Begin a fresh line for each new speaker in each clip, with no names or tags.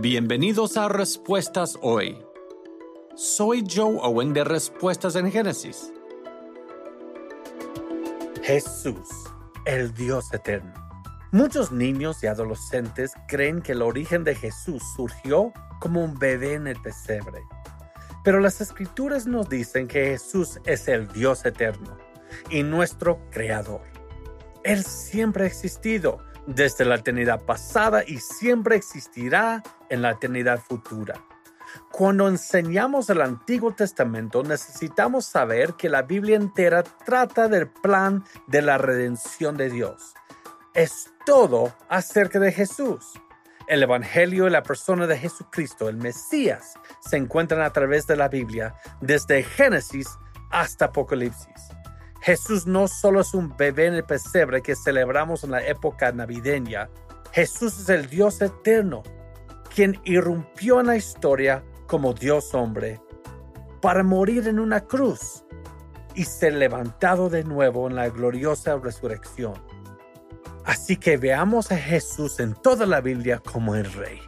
Bienvenidos a Respuestas Hoy. Soy Joe Owen de Respuestas en Génesis.
Jesús, el Dios eterno. Muchos niños y adolescentes creen que el origen de Jesús surgió como un bebé en el pesebre. Pero las escrituras nos dicen que Jesús es el Dios eterno y nuestro creador. Él siempre ha existido desde la eternidad pasada y siempre existirá en la eternidad futura. Cuando enseñamos el Antiguo Testamento necesitamos saber que la Biblia entera trata del plan de la redención de Dios. Es todo acerca de Jesús. El Evangelio y la persona de Jesucristo, el Mesías, se encuentran a través de la Biblia desde Génesis hasta Apocalipsis. Jesús no solo es un bebé en el pesebre que celebramos en la época navideña, Jesús es el Dios eterno, quien irrumpió en la historia como Dios hombre para morir en una cruz y ser levantado de nuevo en la gloriosa resurrección. Así que veamos a Jesús en toda la Biblia como el Rey.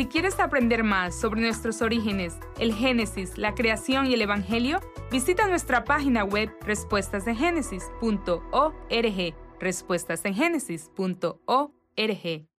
Si quieres aprender más sobre nuestros orígenes, el Génesis, la creación y el Evangelio, visita nuestra página web respuestasengénesis.org. Respuestasengenesis.org.